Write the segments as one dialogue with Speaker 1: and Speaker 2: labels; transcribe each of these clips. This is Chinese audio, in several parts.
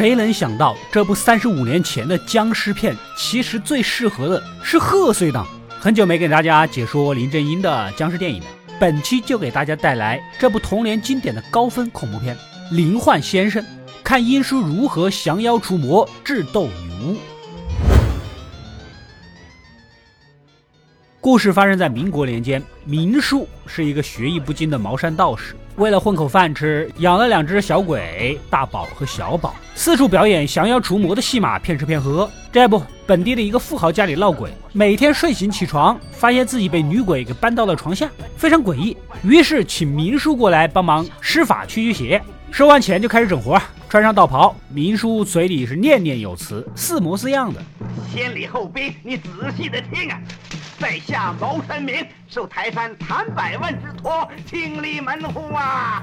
Speaker 1: 谁能想到这部三十五年前的僵尸片，其实最适合的是贺岁档。很久没给大家解说林正英的僵尸电影了，本期就给大家带来这部童年经典的高分恐怖片《灵幻先生》，看英叔如何降妖除魔，智斗女巫。故事发生在民国年间，明叔是一个学艺不精的茅山道士，为了混口饭吃，养了两只小鬼大宝和小宝，四处表演降妖除魔的戏码，骗吃骗喝。这不，本地的一个富豪家里闹鬼，每天睡醒起床，发现自己被女鬼给搬到了床下，非常诡异。于是请明叔过来帮忙施法驱驱邪。收完钱就开始整活，穿上道袍，明叔嘴里是念念有词，似模似样的。
Speaker 2: 先礼后兵，你仔细的听啊！在下茅山明，受台山谭百万之托，清理门户啊！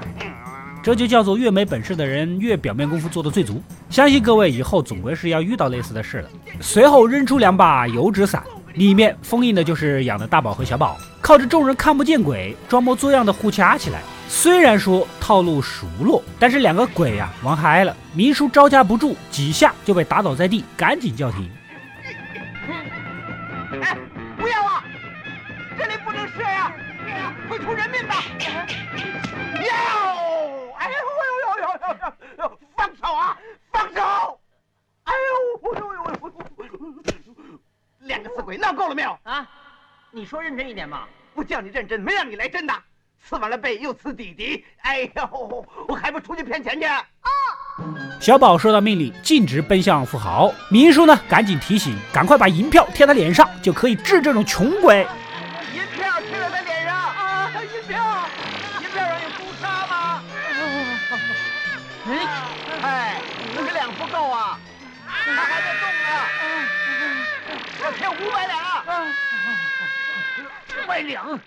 Speaker 1: 这就叫做越没本事的人越表面功夫做的最足。相信各位以后总归是要遇到类似的事了。随后扔出两把油纸伞，里面封印的就是养的大宝和小宝，靠着众人看不见鬼，装模作样的互掐起来。虽然说套路熟络，但是两个鬼呀玩嗨了，明叔招架不住，几下就被打倒在地，赶紧叫停。
Speaker 2: 会出人命的！哟，哎呦呦呦呦呦！放手啊，放手！哎呦，呦呦呦！两个死鬼闹够了没有？啊，
Speaker 3: 你说认真一点嘛！
Speaker 2: 不叫你认真，没让你来真的。刺完了背又刺弟弟，哎呦，我还不出去骗钱去？啊！
Speaker 1: 小宝收到命令，径直奔向富豪。明叔呢，赶紧提醒，赶快把银票贴他脸上，就可以治这种穷鬼。
Speaker 2: 五百两！五百两，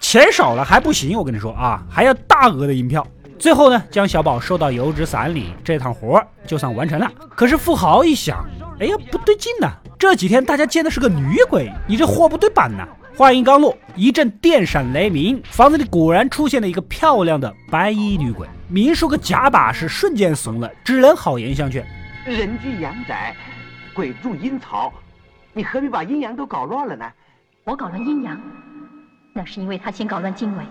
Speaker 1: 钱少了还不行，我跟你说啊，还要大额的银票。最后呢，将小宝收到油纸伞里，这趟活就算完成了。可是富豪一想，哎呀，不对劲呐！这几天大家见的是个女鬼，你这货不对版呐！话音刚落，一阵电闪雷鸣，房子里果然出现了一个漂亮的白衣女鬼。明叔个假把式瞬间怂了，只能好言相劝：
Speaker 2: 人居阳宅，鬼住阴曹。你何必把阴阳都搞乱了呢？
Speaker 4: 我搞乱阴阳，那是因为他先搞乱经纬。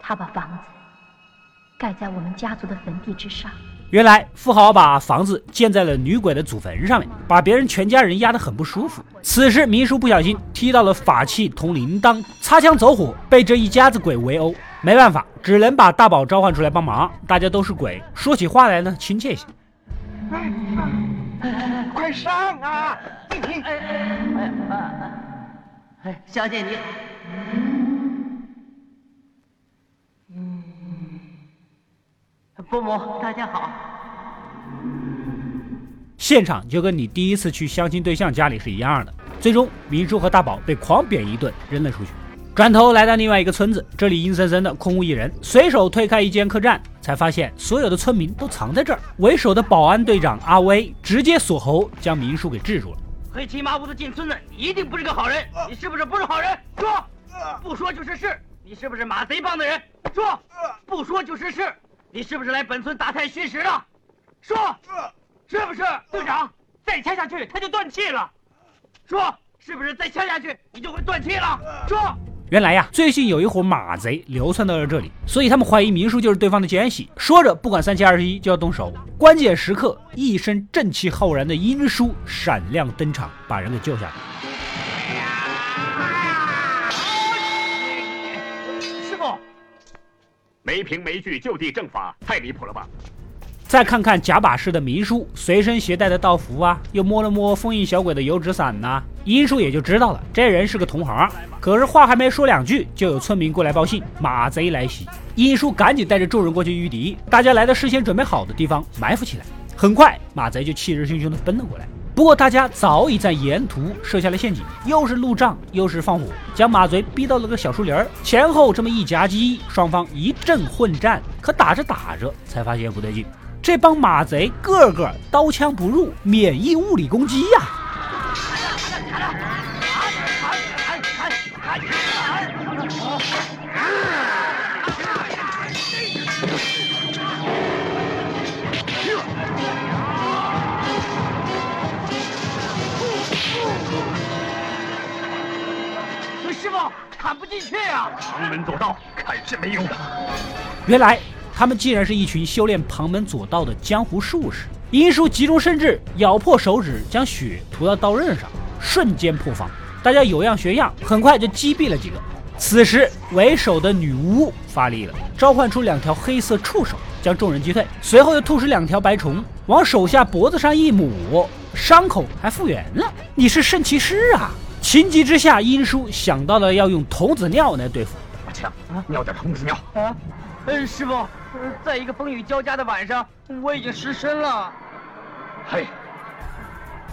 Speaker 4: 他把房子盖在我们家族的坟地之上。
Speaker 1: 原来富豪把房子建在了女鬼的祖坟上面，把别人全家人压得很不舒服。此时明叔不小心踢到了法器铜铃铛，擦枪走火，被这一家子鬼围殴。没办法，只能把大宝召唤出来帮忙。大家都是鬼，说起话来呢亲切些。
Speaker 2: 快上啊！哎哎
Speaker 3: 哎哎！小姐你，嗯，伯母大家好。
Speaker 1: 现场就跟你第一次去相亲对象家里是一样的。最终，明叔和大宝被狂扁一顿，扔了出去。转头来到另外一个村子，这里阴森森的，空无一人。随手推开一间客栈，才发现所有的村民都藏在这儿。为首的保安队长阿威直接锁喉，将明叔给制住了。
Speaker 3: 黑漆麻乌的进村子，你一定不是个好人。你是不是不是好人？说，不说就是是。你是不是马贼帮的人？说，不说就是是。你是不是来本村打探虚实的？说，是不是？队长，再掐下去他就断气了。说，是不是再掐下去你就会断气了？说。
Speaker 1: 原来呀，最近有一伙马贼流窜到了这里，所以他们怀疑明叔就是对方的奸细。说着，不管三七二十一就要动手。关键时刻，一身正气浩然的英叔闪亮登场，把人给救下来。
Speaker 5: 师傅，没凭没据就地正法，太离谱了吧？
Speaker 1: 再看看假把式的明叔随身携带的道符啊，又摸了摸封印小鬼的油纸伞呐，英叔也就知道了这人是个同行。可是话还没说两句，就有村民过来报信，马贼来袭。英叔赶紧带着众人过去御敌，大家来到事先准备好的地方埋伏起来。很快，马贼就气势汹汹地奔了过来。不过大家早已在沿途设下了陷阱，又是路障，又是放火，将马贼逼到了个小树林儿前后，这么一夹击，双方一阵混战。可打着打着，才发现不对劲。这帮马贼个个刀枪不入免疫物理攻击呀。
Speaker 3: 师傅砍不进去啊。
Speaker 5: 旁门左道砍是没用的
Speaker 1: 原来他们竟然是一群修炼旁门左道的江湖术士。殷叔急中生智，咬破手指，将血涂到刀刃上，瞬间破防。大家有样学样，很快就击毙了几个。此时为首的女巫发力了，召唤出两条黑色触手，将众人击退。随后又吐出两条白虫，往手下脖子上一抹，伤口还复原了。你是圣骑士啊！情急之下，殷叔想到了要用童子尿来对付。
Speaker 5: 阿强，尿点童子尿。
Speaker 3: 啊，嗯，师傅，在一个风雨交加的晚上，我已经失身了。
Speaker 5: 嘿，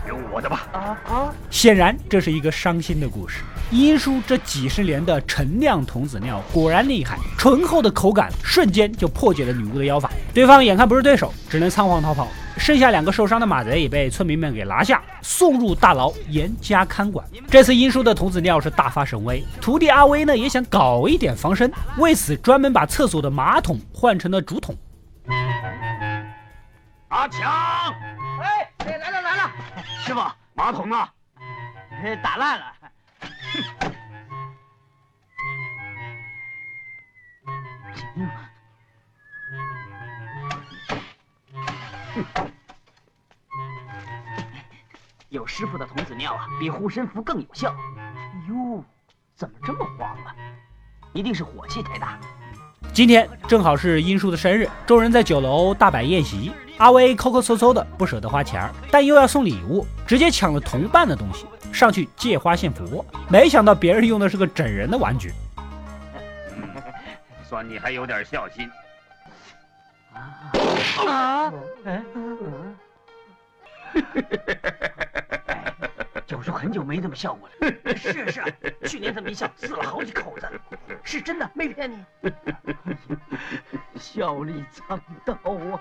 Speaker 5: 用我的吧。
Speaker 3: 啊啊！
Speaker 1: 显然这是一个伤心的故事。英叔这几十年的陈酿童子尿果然厉害，醇厚的口感瞬间就破解了女巫的妖法。对方眼看不是对手，只能仓皇逃跑。剩下两个受伤的马贼也被村民们给拿下，送入大牢严加看管。这次英叔的童子尿是大发神威，徒弟阿威呢也想搞一点防身，为此专门把厕所的马桶换成了竹筒。
Speaker 5: 阿强，
Speaker 3: 哎，哎，来了来了，师傅，
Speaker 5: 马桶呢？
Speaker 3: 哎 打烂了。有师傅的童子尿啊，比护身符更有效。哟，怎么这么慌啊？一定是火气太大。
Speaker 1: 今天正好是殷叔的生日，众人在酒楼大摆宴席。阿威抠抠搜搜的，不舍得花钱，但又要送礼物，直接抢了同伴的东西，上去借花献佛。没想到别人用的是个整人的玩具。
Speaker 5: 算你还有点孝心。
Speaker 3: 啊！哎，九叔很久没这么笑过了。是是，去年这么一笑，死了好几口子，是真的，没骗你。笑里藏刀啊！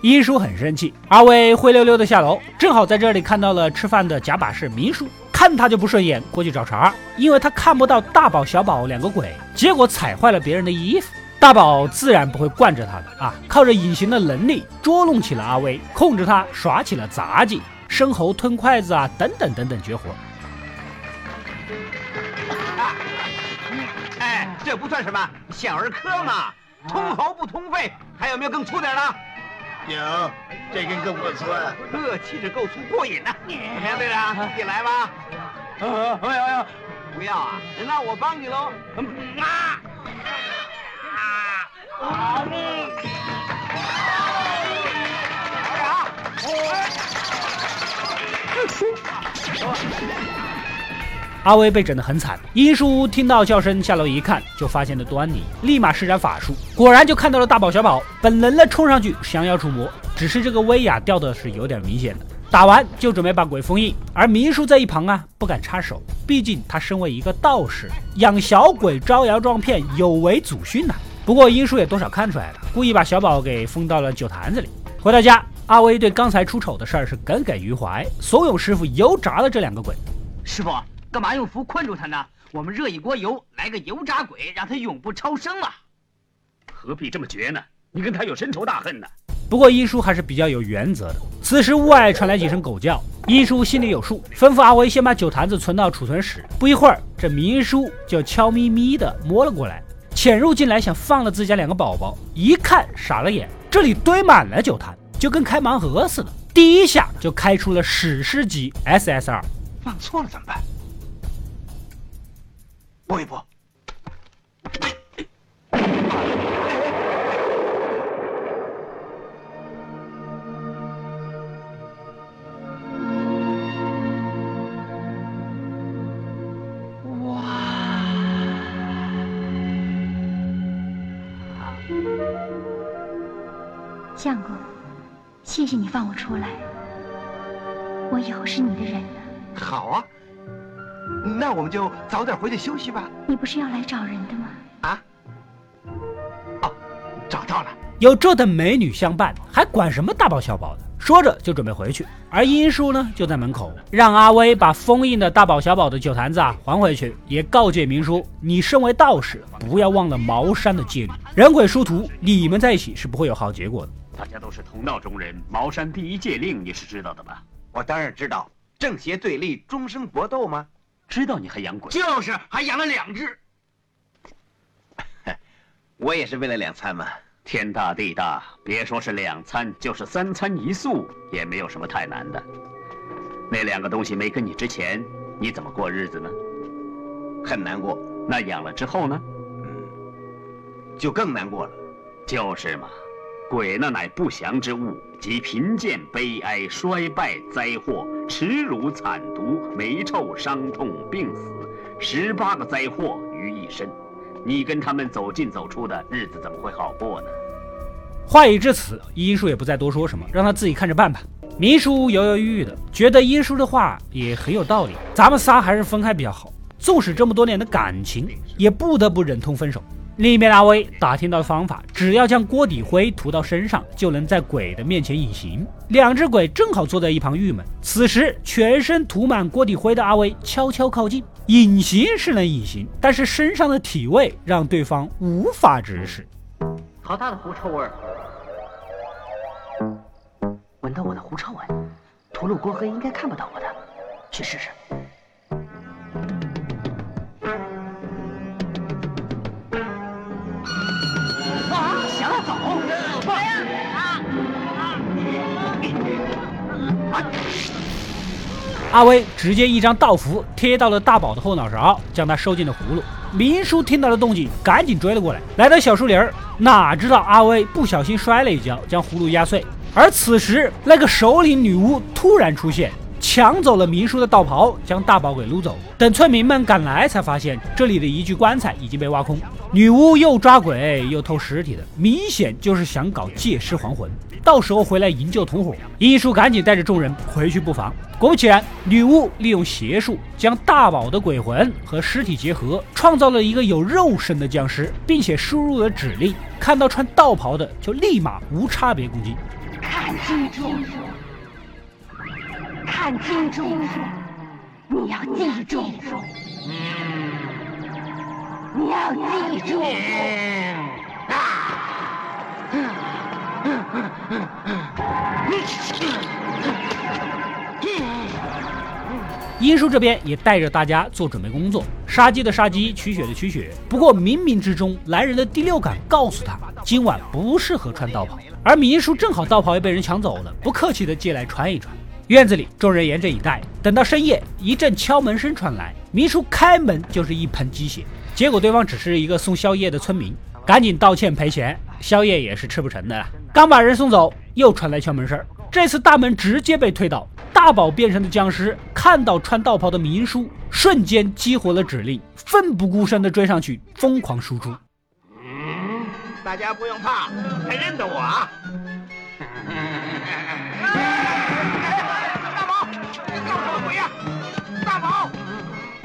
Speaker 1: 一叔很生气，阿威灰溜溜的下楼，正好在这里看到了吃饭的假把式明叔，看他就不顺眼，过去找茬，因为他看不到大宝、小宝两个鬼，结果踩坏了别人的衣服。大宝自然不会惯着他的啊，靠着隐形的能力捉弄起了阿威，控制他耍起了杂技，生猴吞筷子啊，等等等等绝活。
Speaker 2: 哎，这不算什么，小儿科嘛，通喉不通肺，还有没有更粗点的？
Speaker 6: 有，这根更不错。
Speaker 2: 呵，气质够粗，过瘾呐！怎么样，队长，你来吧。
Speaker 3: 哎哎呀！
Speaker 2: 不要啊，那我帮你喽。啊！啊！
Speaker 1: 阿威被整得很惨，殷叔听到叫声下楼一看，就发现了端倪，立马施展法术，果然就看到了大宝小宝，本能的冲上去降妖除魔，只是这个威亚掉的是有点明显的。打完就准备把鬼封印，而明叔在一旁啊不敢插手，毕竟他身为一个道士，养小鬼招摇撞骗有违祖训呐。不过英叔也多少看出来了，故意把小宝给封到了酒坛子里。回到家，阿威对刚才出丑的事儿是耿耿于怀，怂恿师傅油炸了这两个鬼。
Speaker 3: 师傅，干嘛用符困住他呢？我们热一锅油，来个油炸鬼，让他永不超生嘛。
Speaker 5: 何必这么绝呢？你跟他有深仇大恨呢？
Speaker 1: 不过英叔还是比较有原则的。此时屋外传来几声狗叫，英叔心里有数，吩咐阿威先把酒坛子存到储存室。不一会儿，这明叔就悄咪咪的摸了过来，潜入进来想放了自家两个宝宝。一看傻了眼，这里堆满了酒坛，就跟开盲盒似的，第一下就开出了史诗级 SSR。
Speaker 2: 放错了怎么办？拨一拨。
Speaker 4: 谢谢你放我出来，我以后是你的人了。
Speaker 2: 好啊，那我们就早点回去休息吧。
Speaker 4: 你不是要来找人的吗？
Speaker 2: 啊？哦，找到了。
Speaker 1: 有这等美女相伴，还管什么大宝小宝的？说着就准备回去，而殷叔呢就在门口，让阿威把封印的大宝小宝的酒坛子啊还回去，也告诫明叔，你身为道士，不要忘了茅山的戒律，人鬼殊途，你们在一起是不会有好结果的。
Speaker 5: 大家都是同道中人，茅山第一戒令你是知道的吧？
Speaker 2: 我当然知道，正邪对立，终生搏斗吗？
Speaker 5: 知道你还养鬼，
Speaker 3: 就是还养了两只。
Speaker 6: 我也是为了两餐嘛。
Speaker 5: 天大地大，别说是两餐，就是三餐一宿也没有什么太难的。那两个东西没跟你之前，你怎么过日子呢？
Speaker 6: 很难过，
Speaker 5: 那养了之后呢？
Speaker 6: 嗯就更难过了。
Speaker 5: 就是嘛，鬼那乃不祥之物，即贫贱、悲哀、衰败、灾祸、耻辱、惨毒、霉臭、伤痛、病死，十八个灾祸于一身。你跟他们走进走出的日子怎么会好过呢？
Speaker 1: 话已至此，医叔也不再多说什么，让他自己看着办吧。迷叔犹犹豫豫的，觉得医叔的话也很有道理，咱们仨还是分开比较好。纵使这么多年的感情，也不得不忍痛分手。另一边，阿威打听到方法，只要将锅底灰涂到身上，就能在鬼的面前隐形。两只鬼正好坐在一旁郁闷。此时，全身涂满锅底灰的阿威悄悄靠近，隐形是能隐形，但是身上的体味让对方无法直视。
Speaker 3: 好大的狐臭味！闻到我的狐臭味，涂了锅黑应该看不到我的，去试试。
Speaker 1: 阿威直接一张道符贴到了大宝的后脑勺，将他收进了葫芦。明叔听到了动静，赶紧追了过来，来到小树林儿，哪知道阿威不小心摔了一跤，将葫芦压碎。而此时，那个首领女巫突然出现。抢走了明叔的道袍，将大宝给掳走。等村民们赶来，才发现这里的一具棺材已经被挖空。女巫又抓鬼又偷尸体的，明显就是想搞借尸还魂，到时候回来营救同伙。医叔赶紧带着众人回去布防。果不其然，女巫利用邪术将大宝的鬼魂和尸体结合，创造了一个有肉身的僵尸，并且输入了指令，看到穿道袍的就立马无差别攻击。
Speaker 4: 看清楚。看清楚，你要记住，你要记住。
Speaker 1: 殷叔这边也带着大家做准备工作，杀鸡的杀鸡，取血的取血。不过冥冥之中，来人的第六感告诉他，今晚不适合穿道袍。而明叔正好道袍也被人抢走了，不客气的借来穿一穿。院子里，众人严阵以待。等到深夜，一阵敲门声传来，明叔开门就是一盆鸡血。结果对方只是一个送宵夜的村民，赶紧道歉赔钱，宵夜也是吃不成的了。刚把人送走，又传来敲门声，这次大门直接被推倒。大宝变成的僵尸看到穿道袍的明叔，瞬间激活了指令，奋不顾身地追上去，疯狂输出。
Speaker 2: 大家不用怕，还认得我啊。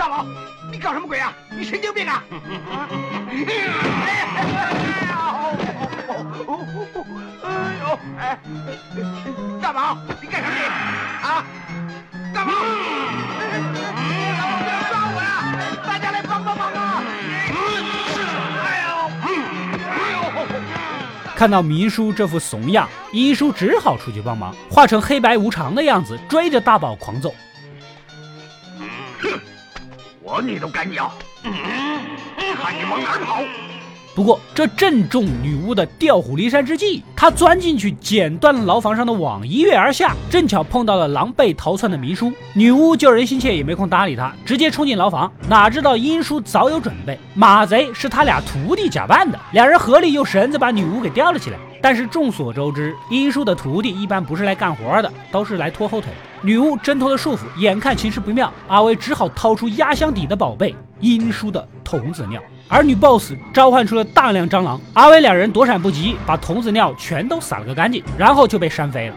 Speaker 2: 大宝你搞什么鬼啊！你神经病啊！哎呦！哎，大宝，你干什么你？啊！大宝！不要抓我呀！大家来帮帮忙啊！
Speaker 1: 看到明叔这副怂样，一叔只好出去帮忙，化成黑白无常的样子，追着大宝狂揍。
Speaker 5: 我你都敢咬？嗯看你往哪儿跑！
Speaker 1: 不过这正中女巫的调虎离山之计，她钻进去剪断了牢房上的网，一跃而下，正巧碰到了狼狈逃窜的明叔。女巫救人心切，也没空搭理他，直接冲进牢房。哪知道英叔早有准备，马贼是他俩徒弟假扮的，两人合力用绳子把女巫给吊了起来。但是众所周知，英叔的徒弟一般不是来干活的，都是来拖后腿。女巫挣脱了束缚，眼看情势不妙，阿威只好掏出压箱底的宝贝——英叔的童子尿。而女 boss 召唤出了大量蟑螂，阿威两人躲闪不及，把童子尿全都撒了个干净，然后就被扇飞了。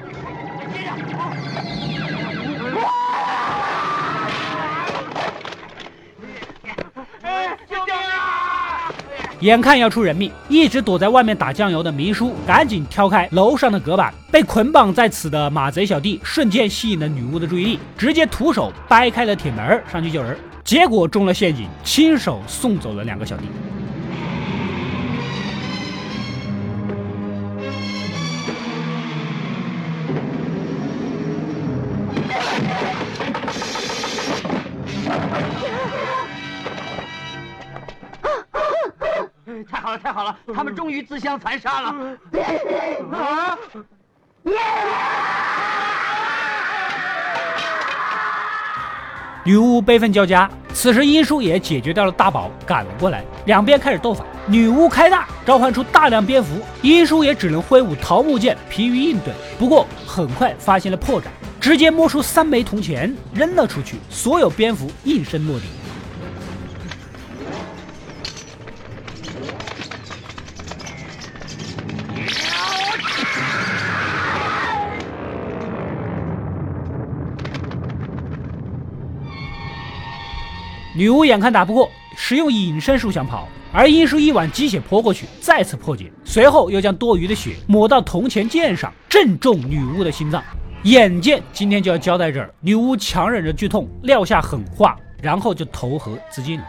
Speaker 1: 眼看要出人命，一直躲在外面打酱油的明叔赶紧挑开楼上的隔板，被捆绑在此的马贼小弟瞬间吸引了女巫的注意力，直接徒手掰开了铁门上去救人，结果中了陷阱，亲手送走了两个小弟。
Speaker 3: 太好了，太好了，他们终于自相残杀了。
Speaker 2: 啊！
Speaker 1: 女巫悲愤交加，此时殷叔也解决掉了大宝，赶了过来，两边开始斗法。女巫开大，召唤出大量蝙蝠，殷叔也只能挥舞桃木剑疲于应对。不过很快发现了破绽，直接摸出三枚铜钱扔了出去，所有蝙蝠应声落地。女巫眼看打不过，使用隐身术想跑，而殷叔一碗鸡血泼过去，再次破解，随后又将多余的血抹到铜钱剑上，正中女巫的心脏。眼见今天就要交代这儿，女巫强忍着剧痛，撂下狠话，然后就投河自尽了。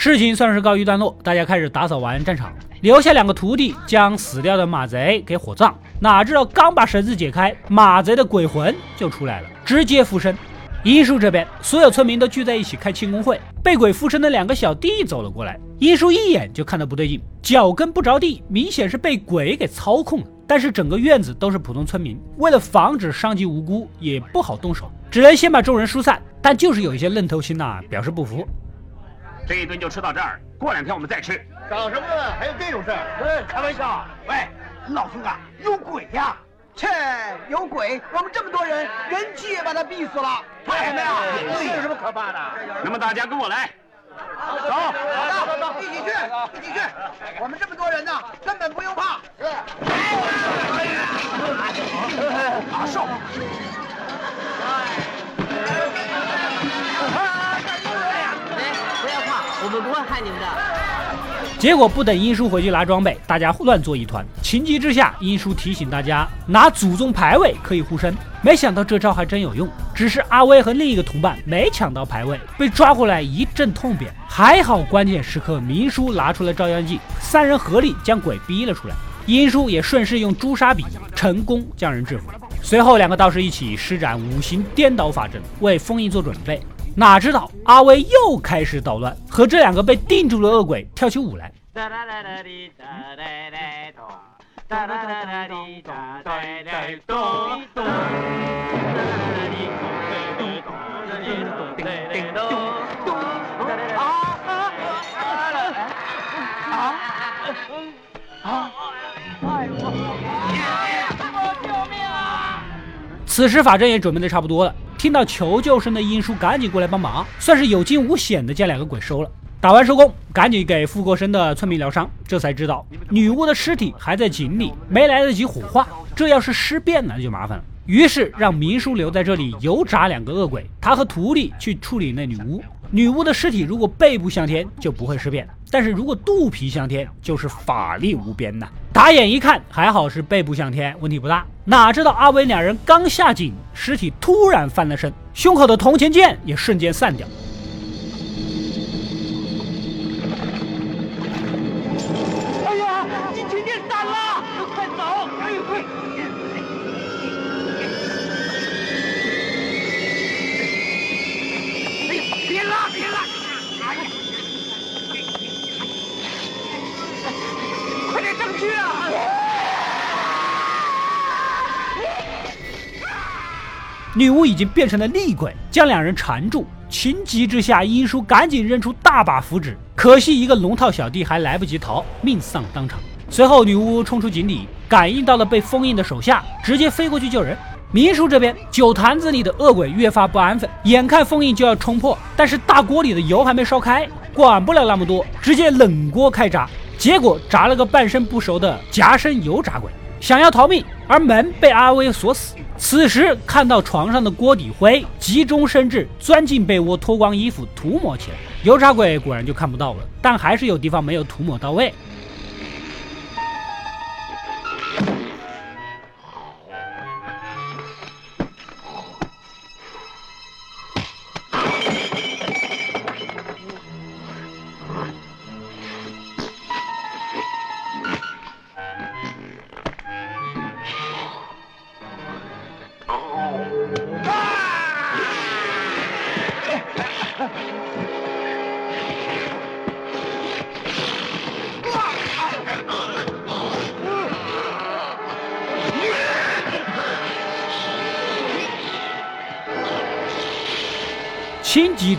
Speaker 1: 事情算是告一段落，大家开始打扫完战场，留下两个徒弟将死掉的马贼给火葬。哪知道刚把绳子解开，马贼的鬼魂就出来了，直接附身。医叔这边，所有村民都聚在一起开庆功会，被鬼附身的两个小弟走了过来。医叔一眼就看到不对劲，脚跟不着地，明显是被鬼给操控了。但是整个院子都是普通村民，为了防止伤及无辜，也不好动手，只能先把众人疏散。但就是有一些愣头青呐，表示不服。
Speaker 5: 这一顿就吃到这儿，过两天我们再吃。
Speaker 2: 搞什么呢？还有这种事儿？
Speaker 3: 哎，开玩笑。
Speaker 2: 喂，老兄啊，有鬼呀！切，有鬼！我们这么多人，人气也把他逼死了。怕什么呀？这有什么可怕的？
Speaker 5: 那么大家跟我来，
Speaker 2: 走，好的，走，一起去，一起去。我们这么多人呢，根本不用怕。
Speaker 5: 阿寿。
Speaker 3: 不要我们不会害你们的。
Speaker 1: 结果不等英叔回去拿装备，大家乱作一团。情急之下，英叔提醒大家拿祖宗牌位可以护身。没想到这招还真有用，只是阿威和另一个同伴没抢到牌位，被抓过来一阵痛扁。还好关键时刻明叔拿出了照妖镜，三人合力将鬼逼了出来。英叔也顺势用朱砂笔成功将人制服。随后两个道士一起施展五行颠倒法阵，为封印做准备。哪知道阿威又开始捣乱，和这两个被定住的恶鬼跳起舞来。此时法阵也准备的差不多了。听到求救声的英叔赶紧过来帮忙，算是有惊无险的将两个鬼收了。打完收工，赶紧给附过身的村民疗伤。这才知道女巫的尸体还在井里，没来得及火化。这要是尸变了，那就麻烦了。于是让明叔留在这里油炸两个恶鬼，他和徒弟去处理那女巫。女巫的尸体如果背部向天，就不会尸变；但是如果肚皮向天，就是法力无边呐。打眼一看，还好是背部向天，问题不大。哪知道阿威两人刚下井，尸体突然翻了身，胸口的铜钱剑也瞬间散掉。女巫已经变成了厉鬼，将两人缠住。情急之下，殷叔赶紧扔出大把符纸，可惜一个龙套小弟还来不及逃，命丧当场。随后，女巫冲出井底，感应到了被封印的手下，直接飞过去救人。明叔这边，酒坛子里的恶鬼越发不安分，眼看封印就要冲破，但是大锅里的油还没烧开，管不了那么多，直接冷锅开炸，结果炸了个半生不熟的夹生油炸鬼。想要逃命，而门被阿威锁死。此时看到床上的锅底灰，急中生智，钻进被窝，脱光衣服涂抹起来。油炸鬼果然就看不到了，但还是有地方没有涂抹到位。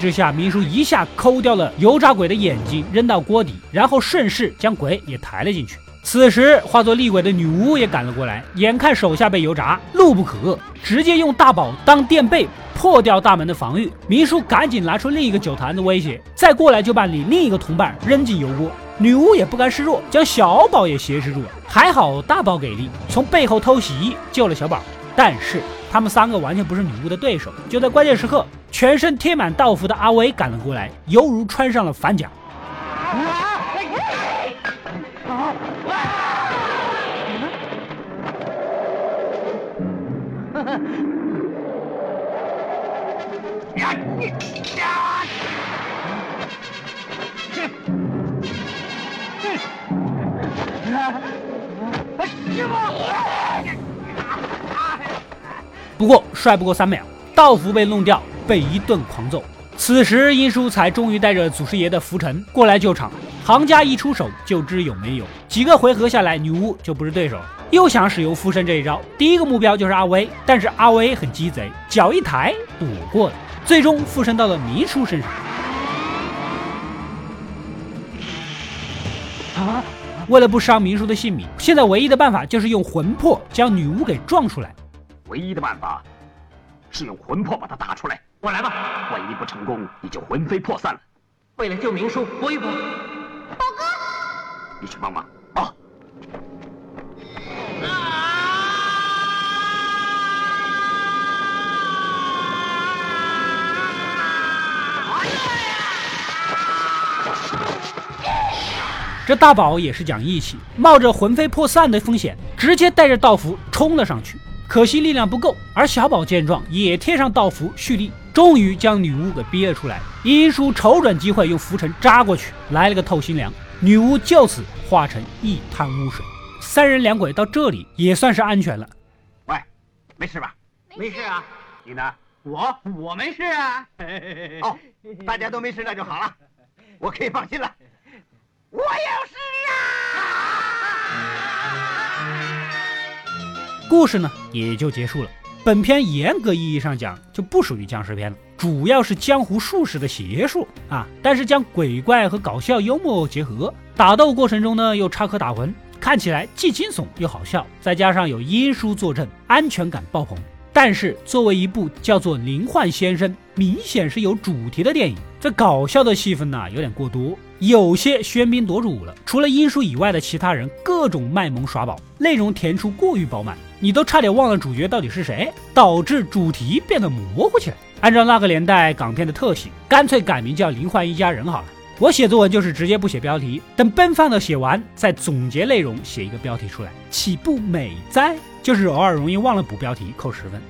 Speaker 1: 这下，明叔一下抠掉了油炸鬼的眼睛，扔到锅底，然后顺势将鬼也抬了进去。此时，化作厉鬼的女巫也赶了过来，眼看手下被油炸，怒不可遏，直接用大宝当垫背破掉大门的防御。明叔赶紧拿出另一个酒坛子威胁，再过来就把你另一个同伴扔进油锅。女巫也不甘示弱，将小宝也挟持住了。还好大宝给力，从背后偷袭救了小宝。但是他们三个完全不是女巫的对手。就在关键时刻，全身贴满道符的阿威赶了过来，犹如穿上了反甲。不过帅不过三秒，道符被弄掉，被一顿狂揍。此时殷叔才终于带着祖师爷的浮尘过来救场。行家一出手就知有没有。几个回合下来，女巫就不是对手，又想使用附身这一招。第一个目标就是阿威，但是阿威很鸡贼，脚一抬躲过了，最终附身到了明叔身上。啊！为了不伤明叔的性命，现在唯一的办法就是用魂魄将女巫给撞出来。
Speaker 5: 唯一的办法是用魂魄把他打出来。
Speaker 3: 我来吧。
Speaker 5: 万一不成功，你就魂飞魄散了。
Speaker 3: 为了救明叔，搏一搏。
Speaker 5: 宝哥，你去帮忙啊！
Speaker 1: 这大宝也是讲义气，冒着魂飞魄散的风险，直接带着道符冲了上去。可惜力量不够，而小宝见状也贴上道符蓄力，终于将女巫给逼了出来。殷叔瞅准机会，用浮尘扎过去，来了个透心凉，女巫就此化成一滩污水。三人两鬼到这里也算是安全了。
Speaker 5: 喂，没事吧？
Speaker 3: 没事啊。
Speaker 5: 你呢？
Speaker 3: 我我没事啊。
Speaker 6: 哦，大家都没事那就好了，我可以放心了。我有事
Speaker 1: 啊！故事呢也就结束了。本片严格意义上讲就不属于僵尸片了，主要是江湖术士的邪术啊。但是将鬼怪和搞笑幽默结合，打斗过程中呢又插科打诨，看起来既惊悚又好笑。再加上有阴叔坐镇，安全感爆棚。但是作为一部叫做《灵幻先生》，明显是有主题的电影，这搞笑的戏份呢有点过多。有些喧宾夺主了，除了英叔以外的其他人各种卖萌耍宝，内容填出过于饱满，你都差点忘了主角到底是谁，导致主题变得模糊起来。按照那个年代港片的特性，干脆改名叫《林幻一家人》好了。我写作文就是直接不写标题，等奔放的写完再总结内容，写一个标题出来，岂不美哉？就是偶尔容易忘了补标题，扣十分。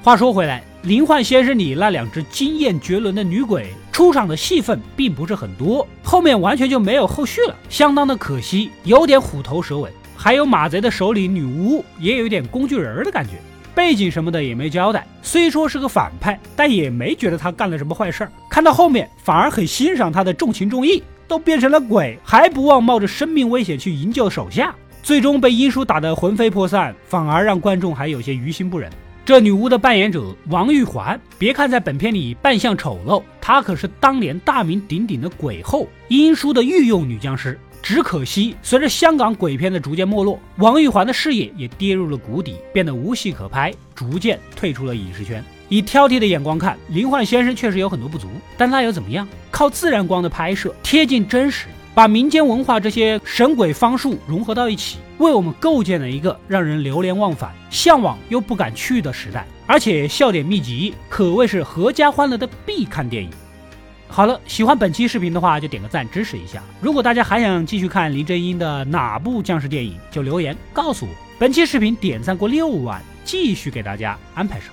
Speaker 1: 话说回来，《灵幻先生》里那两只惊艳绝伦的女鬼出场的戏份并不是很多，后面完全就没有后续了，相当的可惜，有点虎头蛇尾。还有马贼的首领女巫，也有一点工具人的感觉，背景什么的也没交代。虽说是个反派，但也没觉得他干了什么坏事儿。看到后面，反而很欣赏他的重情重义，都变成了鬼，还不忘冒着生命危险去营救手下，最终被英叔打得魂飞魄散，反而让观众还有些于心不忍。这女巫的扮演者王玉环，别看在本片里扮相丑陋，她可是当年大名鼎鼎的鬼后，英叔的御用女僵尸。只可惜，随着香港鬼片的逐渐没落，王玉环的事业也跌入了谷底，变得无戏可拍，逐渐退出了影视圈。以挑剔的眼光看，林焕先生确实有很多不足，但那又怎么样？靠自然光的拍摄，贴近真实。把民间文化这些神鬼方术融合到一起，为我们构建了一个让人流连忘返、向往又不敢去的时代。而且笑点密集，可谓是阖家欢乐的必看电影。好了，喜欢本期视频的话就点个赞支持一下。如果大家还想继续看林正英的哪部僵尸电影，就留言告诉我。本期视频点赞过六万，继续给大家安排上。